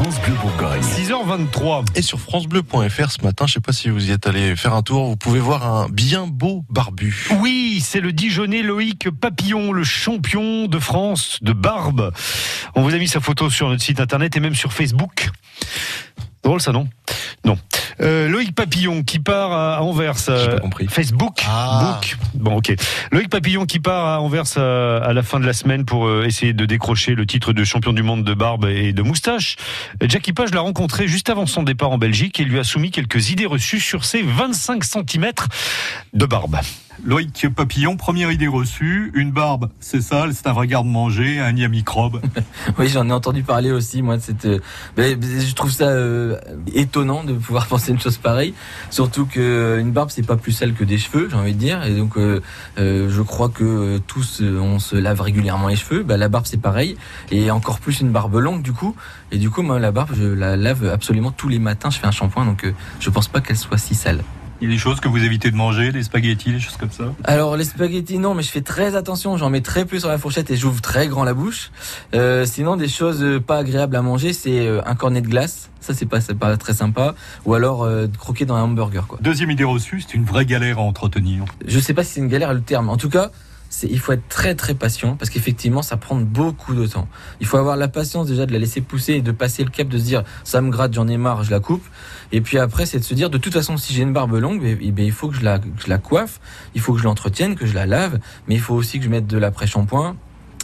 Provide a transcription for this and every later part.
France Bleu Bourgogne. 6h23. Et sur francebleu.fr ce matin, je sais pas si vous y êtes allé faire un tour, vous pouvez voir un bien beau barbu. Oui, c'est le Dijonais Loïc Papillon, le champion de France de barbe. On vous a mis sa photo sur notre site internet et même sur Facebook. Drôle ça, non? Non. Euh, Loïc Papillon qui part à Anvers. Euh, pas compris. Facebook. Ah. Book. Bon, ok. Loïc Papillon qui part à Anvers à, à la fin de la semaine pour euh, essayer de décrocher le titre de champion du monde de barbe et de moustache. Euh, Jackie Page l'a rencontré juste avant son départ en Belgique et lui a soumis quelques idées reçues sur ses 25 cm de barbe. Loïc Papillon, première idée reçue, une barbe, c'est sale, c'est un vrai garde-manger, un nid à. Oui, j'en ai entendu parler aussi, moi, de cette. euh, je trouve ça euh, étonnant de pouvoir penser une chose pareille. Surtout que euh, une barbe, c'est pas plus sale que des cheveux, j'ai envie de dire. Et donc, euh, euh, je crois que tous, on se lave régulièrement les cheveux. Ben, la barbe, c'est pareil. Et encore plus une barbe longue, du coup. Et du coup, moi, la barbe, je la lave absolument tous les matins. Je fais un shampoing, donc je pense pas qu'elle soit si sale. Il y a des choses que vous évitez de manger, des spaghettis, des choses comme ça. Alors les spaghettis non, mais je fais très attention, j'en mets très peu sur la fourchette et j'ouvre très grand la bouche. Euh, sinon des choses euh, pas agréables à manger, c'est euh, un cornet de glace, ça c'est pas pas très sympa, ou alors euh, croquer dans un hamburger quoi. Deuxième idée reçue, c'est une vraie galère à entretenir. Je sais pas si c'est une galère le terme. En tout cas, il faut être très très patient parce qu'effectivement ça prend beaucoup de temps. Il faut avoir la patience déjà de la laisser pousser et de passer le cap de se dire ça me gratte, j'en ai marre, je la coupe. Et puis après c'est de se dire de toute façon si j'ai une barbe longue, eh, eh ben, il faut que je la je la coiffe, il faut que je l'entretienne, que je la lave, mais il faut aussi que je mette de l'après-shampoing.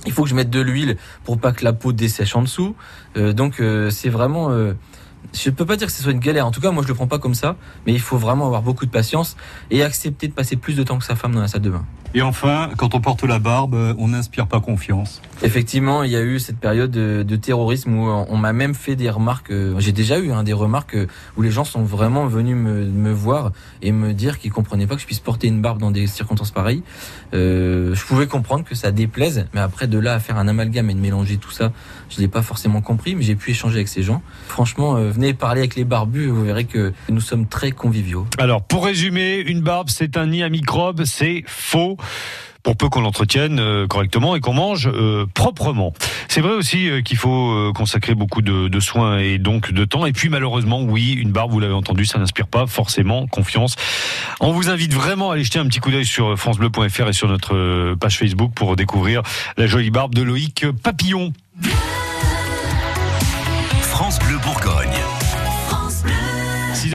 Il faut que je mette de l'huile pour pas que la peau dessèche en dessous. Euh, donc euh, c'est vraiment euh, je peux pas dire que ce soit une galère. En tout cas, moi, je le prends pas comme ça. Mais il faut vraiment avoir beaucoup de patience et accepter de passer plus de temps que sa femme dans la salle de bain. Et enfin, quand on porte la barbe, on n'inspire pas confiance. Effectivement, il y a eu cette période de, de terrorisme où on m'a même fait des remarques. euh, J'ai déjà eu hein, des remarques euh, où les gens sont vraiment venus me, me voir et me dire qu'ils comprenaient pas que je puisse porter une barbe dans des circonstances pareilles. Euh, je pouvais comprendre que ça déplaise, mais après de là à faire un amalgame et de mélanger tout ça, je l'ai pas forcément compris. Mais j'ai pu échanger avec ces gens. Franchement, euh, venez parler avec les barbus, vous verrez que nous sommes très conviviaux. Alors, pour résumer, une barbe, c'est un nid à microbes, c'est faux. Pour peu qu'on l'entretienne euh, correctement et qu'on mange euh, proprement. C'est vrai aussi euh, qu'il faut consacrer beaucoup de, de soins et donc de temps. Et puis malheureusement, oui, une barbe, vous l'avez entendu, ça n'inspire pas forcément confiance. On vous invite vraiment à aller jeter un petit coup d'œil sur francebleu.fr et sur notre page Facebook pour découvrir la jolie barbe de Loïc Papillon.